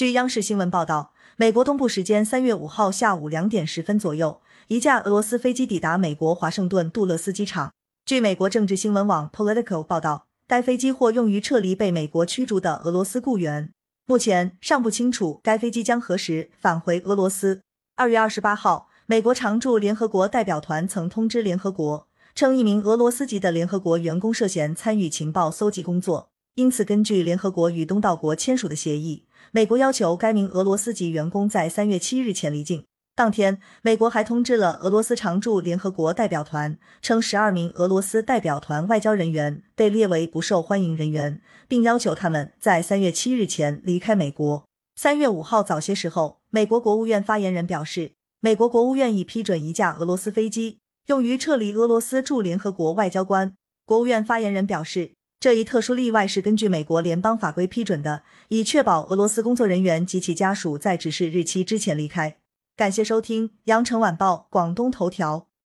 据央视新闻报道，美国东部时间三月五号下午两点十分左右，一架俄罗斯飞机抵达美国华盛顿杜勒斯机场。据美国政治新闻网 Politico 报道，该飞机或用于撤离被美国驱逐的俄罗斯雇员。目前尚不清楚该飞机将何时返回俄罗斯。二月二十八号，美国常驻联合国代表团曾通知联合国，称一名俄罗斯籍的联合国员工涉嫌参与情报搜集工作，因此根据联合国与东道国签署的协议。美国要求该名俄罗斯籍员工在三月七日前离境。当天，美国还通知了俄罗斯常驻联合国代表团，称十二名俄罗斯代表团外交人员被列为不受欢迎人员，并要求他们在三月七日前离开美国。三月五号早些时候，美国国务院发言人表示，美国国务院已批准一架俄罗斯飞机用于撤离俄罗斯驻联合国外交官。国务院发言人表示。这一特殊例外是根据美国联邦法规批准的，以确保俄罗斯工作人员及其家属在指示日期之前离开。感谢收听《羊城晚报广东头条》。